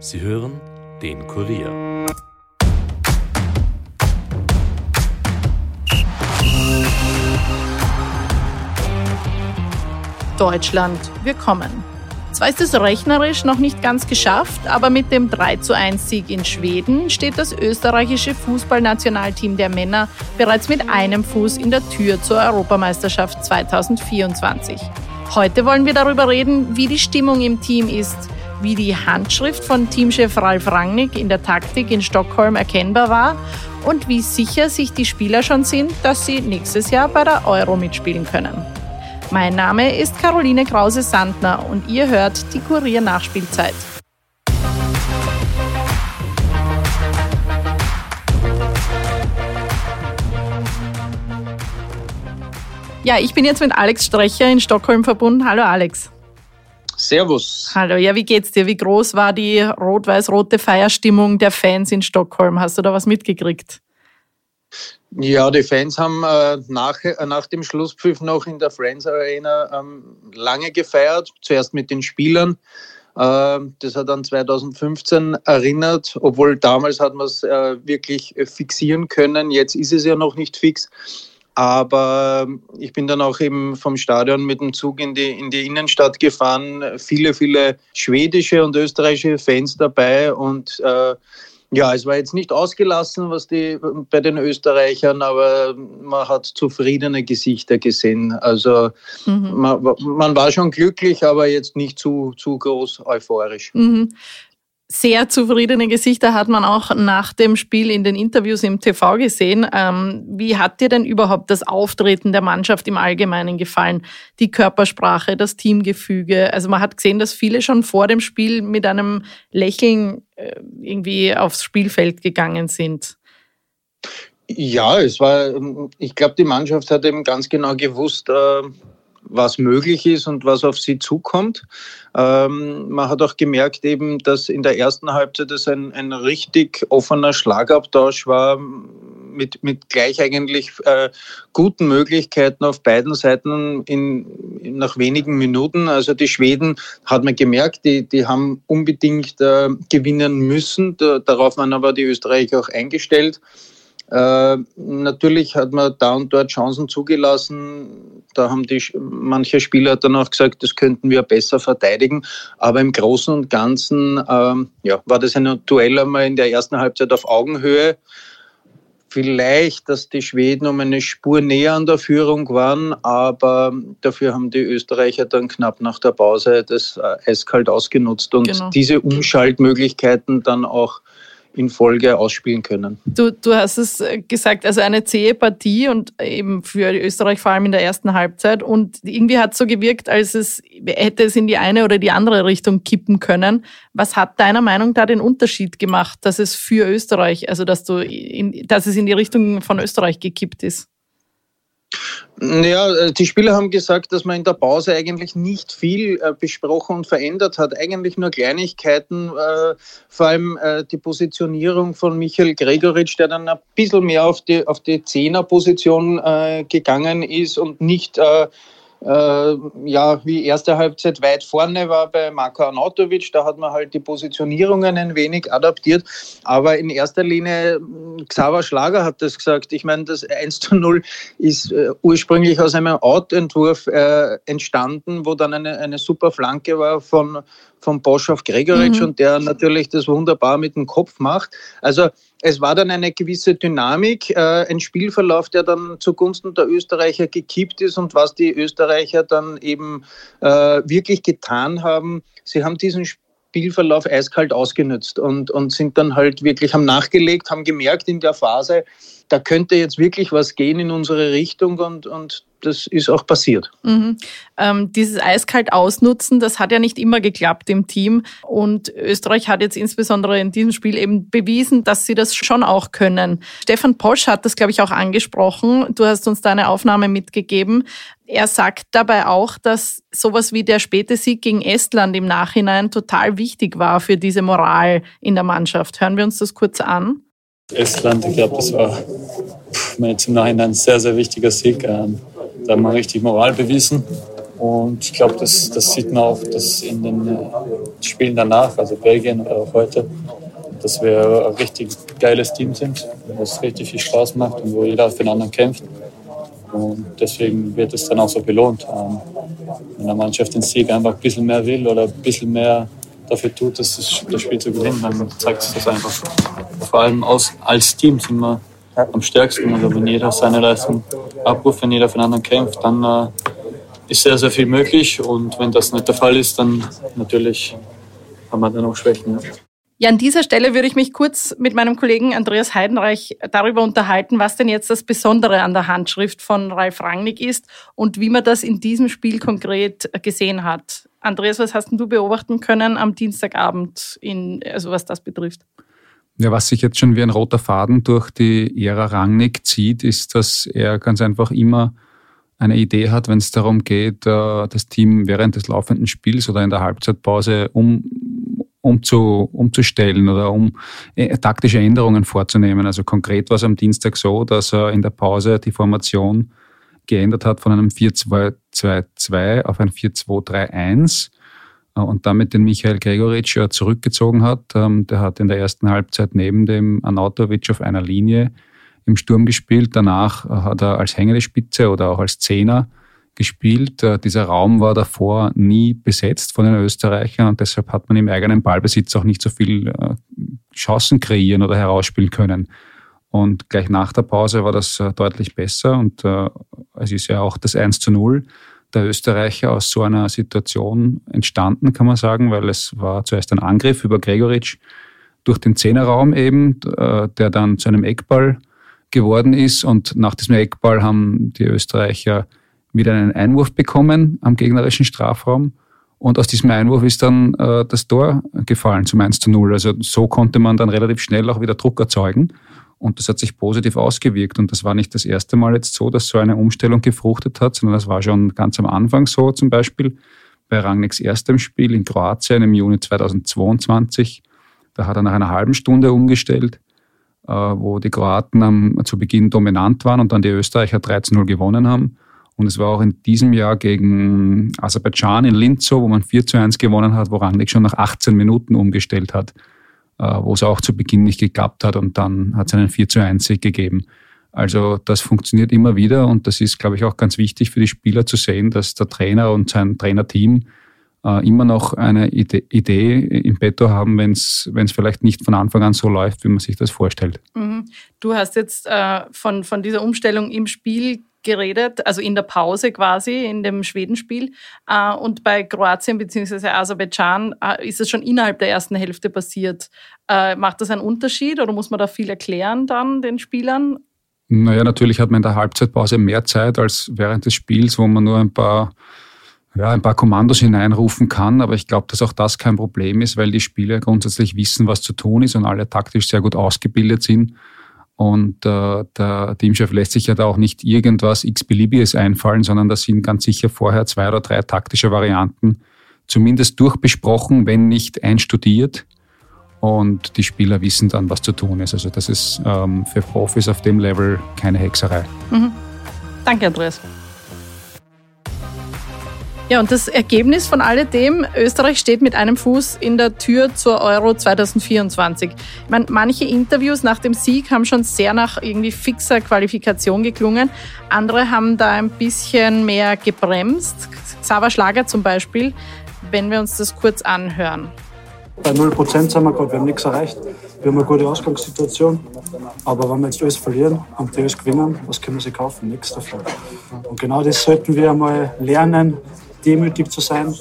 Sie hören den Kurier. Deutschland, wir kommen. Zwar ist es rechnerisch noch nicht ganz geschafft, aber mit dem 3 zu 1 Sieg in Schweden steht das österreichische Fußballnationalteam der Männer bereits mit einem Fuß in der Tür zur Europameisterschaft 2024. Heute wollen wir darüber reden, wie die Stimmung im Team ist, wie die Handschrift von Teamchef Ralf Rangnick in der Taktik in Stockholm erkennbar war und wie sicher sich die Spieler schon sind, dass sie nächstes Jahr bei der Euro mitspielen können. Mein Name ist Caroline Krause-Sandner und ihr hört die Kurier Nachspielzeit. Ja, ich bin jetzt mit Alex Strecher in Stockholm verbunden. Hallo Alex. Servus. Hallo, ja, wie geht's dir? Wie groß war die rot-weiß-rote Feierstimmung der Fans in Stockholm? Hast du da was mitgekriegt? Ja, die Fans haben äh, nach, äh, nach dem Schlusspfiff noch in der Friends Arena ähm, lange gefeiert, zuerst mit den Spielern. Äh, das hat an 2015 erinnert, obwohl damals hat man es äh, wirklich fixieren können. Jetzt ist es ja noch nicht fix. Aber ich bin dann auch eben vom Stadion mit dem Zug in die, in die Innenstadt gefahren. Viele, viele schwedische und österreichische Fans dabei und äh, ja, es war jetzt nicht ausgelassen, was die bei den Österreichern, aber man hat zufriedene Gesichter gesehen. Also mhm. man, man, war schon glücklich, aber jetzt nicht zu, zu groß euphorisch. Mhm sehr zufriedene Gesichter hat man auch nach dem Spiel in den Interviews im TV gesehen. Ähm, wie hat dir denn überhaupt das Auftreten der Mannschaft im Allgemeinen gefallen? Die Körpersprache, das Teamgefüge. Also man hat gesehen, dass viele schon vor dem Spiel mit einem Lächeln äh, irgendwie aufs Spielfeld gegangen sind. Ja, es war, ich glaube, die Mannschaft hat eben ganz genau gewusst, äh, was möglich ist und was auf sie zukommt. Ähm, man hat auch gemerkt eben, dass in der ersten Halbzeit es ein, ein richtig offener Schlagabtausch war mit, mit gleich eigentlich äh, guten Möglichkeiten auf beiden Seiten in, in, nach wenigen Minuten. Also die Schweden hat man gemerkt, die, die haben unbedingt äh, gewinnen müssen. Da, darauf waren aber die Österreicher auch eingestellt. Äh, natürlich hat man da und dort Chancen zugelassen. Da haben die, manche Spieler dann auch gesagt, das könnten wir besser verteidigen. Aber im Großen und Ganzen ähm, ja, war das ein Duell einmal in der ersten Halbzeit auf Augenhöhe. Vielleicht, dass die Schweden um eine Spur näher an der Führung waren, aber dafür haben die Österreicher dann knapp nach der Pause das äh, eiskalt ausgenutzt und genau. diese Umschaltmöglichkeiten dann auch in Folge ausspielen können. Du, du hast es äh, gesagt, also eine zähe Partie und eben für Österreich vor allem in der ersten Halbzeit. Und irgendwie hat es so gewirkt, als es hätte es in die eine oder die andere Richtung kippen können. Was hat deiner Meinung da den Unterschied gemacht, dass es für Österreich, also dass du in, dass es in die Richtung von Österreich gekippt ist? Ja, äh, die Spieler haben gesagt, dass man in der Pause eigentlich nicht viel äh, besprochen und verändert hat. Eigentlich nur Kleinigkeiten, äh, vor allem die Positionierung von Michael Gregoritsch, der dann ein bisschen mehr auf die, auf die Zehnerposition gegangen ist und nicht äh, ja, wie erste Halbzeit weit vorne war bei Marko Arnautovic. Da hat man halt die Positionierungen ein wenig adaptiert. Aber in erster Linie, Xaver Schlager hat das gesagt. Ich meine, das 1 zu 0 ist äh, ursprünglich aus einem Outentwurf äh, entstanden, wo dann eine, eine super Flanke war von, von Bosch auf Gregoritsch mhm. und der natürlich das wunderbar mit dem Kopf macht. Also es war dann eine gewisse Dynamik, äh, ein Spielverlauf, der dann zugunsten der Österreicher gekippt ist und was die Österreicher dann eben äh, wirklich getan haben, sie haben diesen Spielverlauf eiskalt ausgenutzt und, und sind dann halt wirklich, haben nachgelegt, haben gemerkt in der Phase, da könnte jetzt wirklich was gehen in unsere Richtung und, und das ist auch passiert. Mhm. Ähm, dieses eiskalt ausnutzen, das hat ja nicht immer geklappt im Team. Und Österreich hat jetzt insbesondere in diesem Spiel eben bewiesen, dass sie das schon auch können. Stefan Posch hat das, glaube ich, auch angesprochen. Du hast uns da eine Aufnahme mitgegeben. Er sagt dabei auch, dass sowas wie der späte Sieg gegen Estland im Nachhinein total wichtig war für diese Moral in der Mannschaft. Hören wir uns das kurz an. Estland, ich glaube, das war mir jetzt im Nachhinein ein sehr, sehr wichtiger Sieg. Ähm, da haben wir richtig Moral bewiesen. Und ich glaube, das, das sieht man auch dass in den äh, Spielen danach, also Belgien oder auch heute, dass wir ein richtig geiles Team sind, was richtig viel Spaß macht und wo jeder für den anderen kämpft. Und deswegen wird es dann auch so belohnt. Ähm, wenn eine Mannschaft den Sieg einfach ein bisschen mehr will oder ein bisschen mehr dafür tut, das, das Spiel zu gewinnen, dann zeigt es das einfach. Vor allem aus, als Team sind wir am stärksten. Also wenn jeder seine Leistung abruft, wenn jeder für den anderen kämpft, dann äh, ist sehr, sehr viel möglich. Und wenn das nicht der Fall ist, dann natürlich haben wir dann auch Schwächen. Ja. Ja, an dieser Stelle würde ich mich kurz mit meinem Kollegen Andreas Heidenreich darüber unterhalten, was denn jetzt das Besondere an der Handschrift von Ralf Rangnick ist und wie man das in diesem Spiel konkret gesehen hat. Andreas, was hast du beobachten können am Dienstagabend, in, also was das betrifft? Ja, was sich jetzt schon wie ein roter Faden durch die Ära Rangnick zieht, ist, dass er ganz einfach immer eine Idee hat, wenn es darum geht, äh, das Team während des laufenden Spiels oder in der Halbzeitpause um, umzu, umzustellen oder um äh, taktische Änderungen vorzunehmen. Also konkret war es am Dienstag so, dass er in der Pause die Formation geändert hat von einem 4-2-2-2 auf ein 4-2-3-1 äh, und damit den Michael Gregoritsch zurückgezogen hat. Ähm, der hat in der ersten Halbzeit neben dem Anatovic auf einer Linie im Sturm gespielt. Danach äh, hat er als hängende Spitze oder auch als Zehner gespielt. Äh, dieser Raum war davor nie besetzt von den Österreichern und deshalb hat man im eigenen Ballbesitz auch nicht so viel Chancen kreieren oder herausspielen können. Und gleich nach der Pause war das deutlich besser und es ist ja auch das 1 zu 0 der Österreicher aus so einer Situation entstanden, kann man sagen, weil es war zuerst ein Angriff über Gregoritsch durch den Zehnerraum eben, äh, der dann zu einem Eckball geworden ist. Und nach diesem Eckball haben die Österreicher wieder einen Einwurf bekommen am gegnerischen Strafraum. Und aus diesem Einwurf ist dann äh, das Tor gefallen zum 1 zu 0. Also so konnte man dann relativ schnell auch wieder Druck erzeugen. Und das hat sich positiv ausgewirkt. Und das war nicht das erste Mal jetzt so, dass so eine Umstellung gefruchtet hat, sondern das war schon ganz am Anfang so, zum Beispiel bei Rangnicks erstem Spiel in Kroatien im Juni 2022. Da hat er nach einer halben Stunde umgestellt, äh, wo die Kroaten am, zu Beginn dominant waren und dann die Österreicher 13-0 gewonnen haben. Und es war auch in diesem Jahr gegen Aserbaidschan in Linz so, wo man 4 zu 1 gewonnen hat, wo Rangnick schon nach 18 Minuten umgestellt hat. Äh, wo es auch zu Beginn nicht geklappt hat und dann hat es einen 4 zu 1 Sieg gegeben. Also das funktioniert immer wieder und das ist, glaube ich, auch ganz wichtig für die Spieler zu sehen, dass der Trainer und sein Trainerteam äh, immer noch eine Idee, im Petto haben, wenn es vielleicht nicht von Anfang an so läuft, wie man sich das vorstellt. Mhm. Du hast jetzt äh, von, von dieser Umstellung im Spiel geredet, also in der Pause quasi, in dem Schwedenspiel. Äh, und bei Kroatien bzw. Aserbaidschan äh, ist es schon innerhalb der ersten Hälfte passiert. Äh, macht das einen Unterschied oder muss man da viel erklären dann den Spielern? Naja, natürlich hat man in der Halbzeitpause mehr Zeit als während des Spiels, wo man nur ein paar, ja, ein paar Kommandos hineinrufen kann. Aber ich glaube, dass auch das kein Problem ist, weil die Spieler grundsätzlich wissen, was zu tun ist und alle taktisch sehr gut ausgebildet sind. Und äh, der Teamchef lässt sich ja da auch nicht irgendwas x-beliebiges einfallen, sondern da sind ganz sicher vorher zwei oder drei taktische Varianten zumindest durchbesprochen, wenn nicht einstudiert. Und die Spieler wissen dann, was zu tun ist. Also das ist ähm, für Profis auf dem Level keine Hexerei. Mhm. Danke, Andreas. Ja, und das Ergebnis von alledem, Österreich steht mit einem Fuß in der Tür zur Euro 2024. Ich meine, manche Interviews nach dem Sieg haben schon sehr nach irgendwie fixer Qualifikation geklungen. Andere haben da ein bisschen mehr gebremst. Xaver Schlager zum Beispiel, wenn wir uns das kurz anhören. Bei 0% sind wir gerade, wir haben nichts erreicht. Wir haben eine gute Ausgangssituation. Aber wenn wir jetzt alles verlieren und die alles gewinnen, was können wir sie kaufen? Nichts davon. Und genau das sollten wir einmal lernen, demütig zu sein,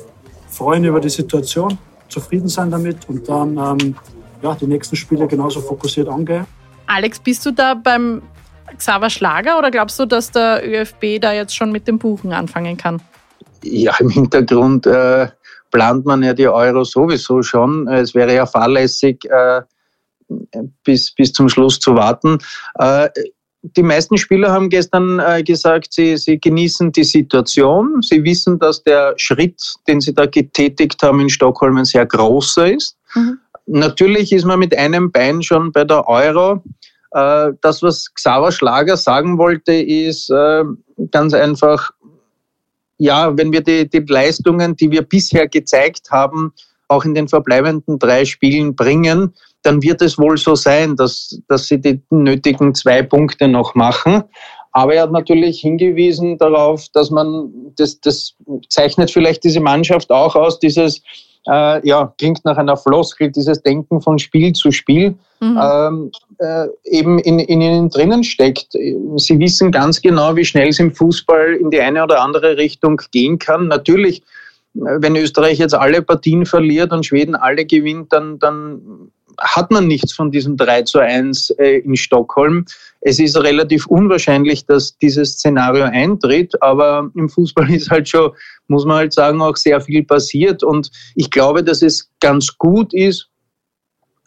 freuen über die Situation, zufrieden sein damit und dann ähm, ja, die nächsten Spiele genauso fokussiert angehen. Alex, bist du da beim Xaver Schlager oder glaubst du, dass der ÖFB da jetzt schon mit dem Buchen anfangen kann? Ja, im Hintergrund äh, plant man ja die Euro sowieso schon. Es wäre ja fahrlässig, äh, bis, bis zum Schluss zu warten. Äh, die meisten Spieler haben gestern äh, gesagt, sie, sie genießen die Situation. Sie wissen, dass der Schritt, den sie da getätigt haben in Stockholm, ein sehr großer ist. Mhm. Natürlich ist man mit einem Bein schon bei der Euro. Äh, das, was Xaver Schlager sagen wollte, ist äh, ganz einfach, ja, wenn wir die, die Leistungen, die wir bisher gezeigt haben, auch in den verbleibenden drei Spielen bringen, dann wird es wohl so sein, dass, dass sie die nötigen zwei Punkte noch machen. Aber er hat natürlich hingewiesen darauf, dass man, das, das zeichnet vielleicht diese Mannschaft auch aus, dieses, äh, ja, klingt nach einer Floskel, dieses Denken von Spiel zu Spiel mhm. ähm, äh, eben in, in ihnen drinnen steckt. Sie wissen ganz genau, wie schnell es im Fußball in die eine oder andere Richtung gehen kann. Natürlich, wenn Österreich jetzt alle Partien verliert und Schweden alle gewinnt, dann, dann hat man nichts von diesem 3 zu 1 äh, in Stockholm. Es ist relativ unwahrscheinlich, dass dieses Szenario eintritt, aber im Fußball ist halt schon, muss man halt sagen, auch sehr viel passiert. Und ich glaube, dass es ganz gut ist,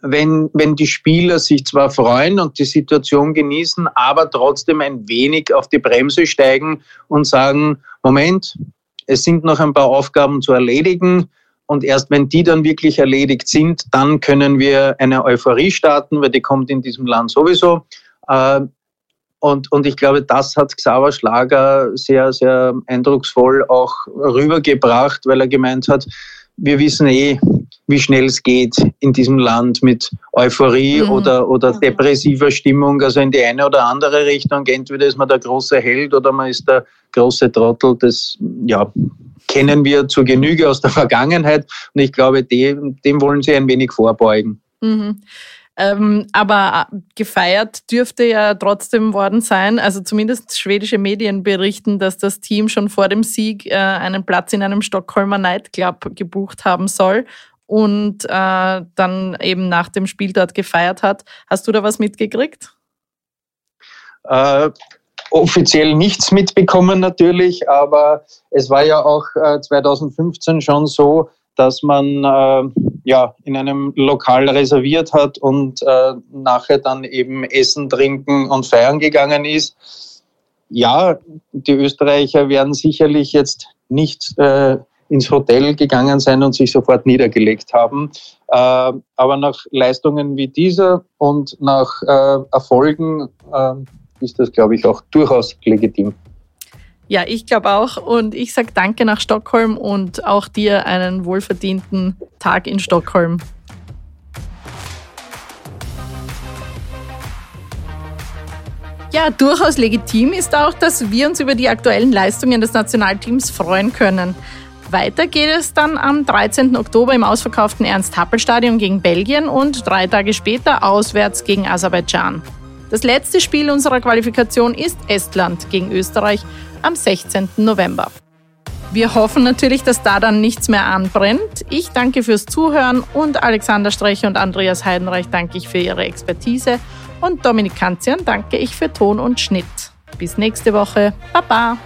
wenn, wenn die Spieler sich zwar freuen und die Situation genießen, aber trotzdem ein wenig auf die Bremse steigen und sagen, Moment, es sind noch ein paar Aufgaben zu erledigen. Und erst wenn die dann wirklich erledigt sind, dann können wir eine Euphorie starten, weil die kommt in diesem Land sowieso. Äh, und, und ich glaube, das hat Xaver Schlager sehr, sehr eindrucksvoll auch rübergebracht, weil er gemeint hat, wir wissen eh, wie schnell es geht in diesem Land mit Euphorie mhm. oder, oder depressiver Stimmung, also in die eine oder andere Richtung. Entweder ist man der große Held oder man ist der große Trottel. Das, ja, kennen wir zur Genüge aus der Vergangenheit und ich glaube, dem, dem wollen sie ein wenig vorbeugen. Mhm. Ähm, aber äh, gefeiert dürfte ja trotzdem worden sein. Also zumindest schwedische Medien berichten, dass das Team schon vor dem Sieg äh, einen Platz in einem Stockholmer Nightclub gebucht haben soll und äh, dann eben nach dem Spiel dort gefeiert hat. Hast du da was mitgekriegt? Äh, offiziell nichts mitbekommen natürlich, aber es war ja auch äh, 2015 schon so, dass man äh, ja in einem Lokal reserviert hat und äh, nachher dann eben essen, trinken und feiern gegangen ist. Ja, die Österreicher werden sicherlich jetzt nicht äh, ins Hotel gegangen sein und sich sofort niedergelegt haben. Äh, aber nach Leistungen wie dieser und nach äh, Erfolgen äh, ist das, glaube ich, auch durchaus legitim. Ja, ich glaube auch. Und ich sage danke nach Stockholm und auch dir einen wohlverdienten Tag in Stockholm. Ja, durchaus legitim ist auch, dass wir uns über die aktuellen Leistungen des Nationalteams freuen können. Weiter geht es dann am 13. Oktober im ausverkauften Ernst-Happel-Stadion gegen Belgien und drei Tage später auswärts gegen Aserbaidschan. Das letzte Spiel unserer Qualifikation ist Estland gegen Österreich am 16. November. Wir hoffen natürlich, dass da dann nichts mehr anbrennt. Ich danke fürs Zuhören und Alexander Streche und Andreas Heidenreich danke ich für ihre Expertise und Dominik Kanzian danke ich für Ton und Schnitt. Bis nächste Woche. Baba!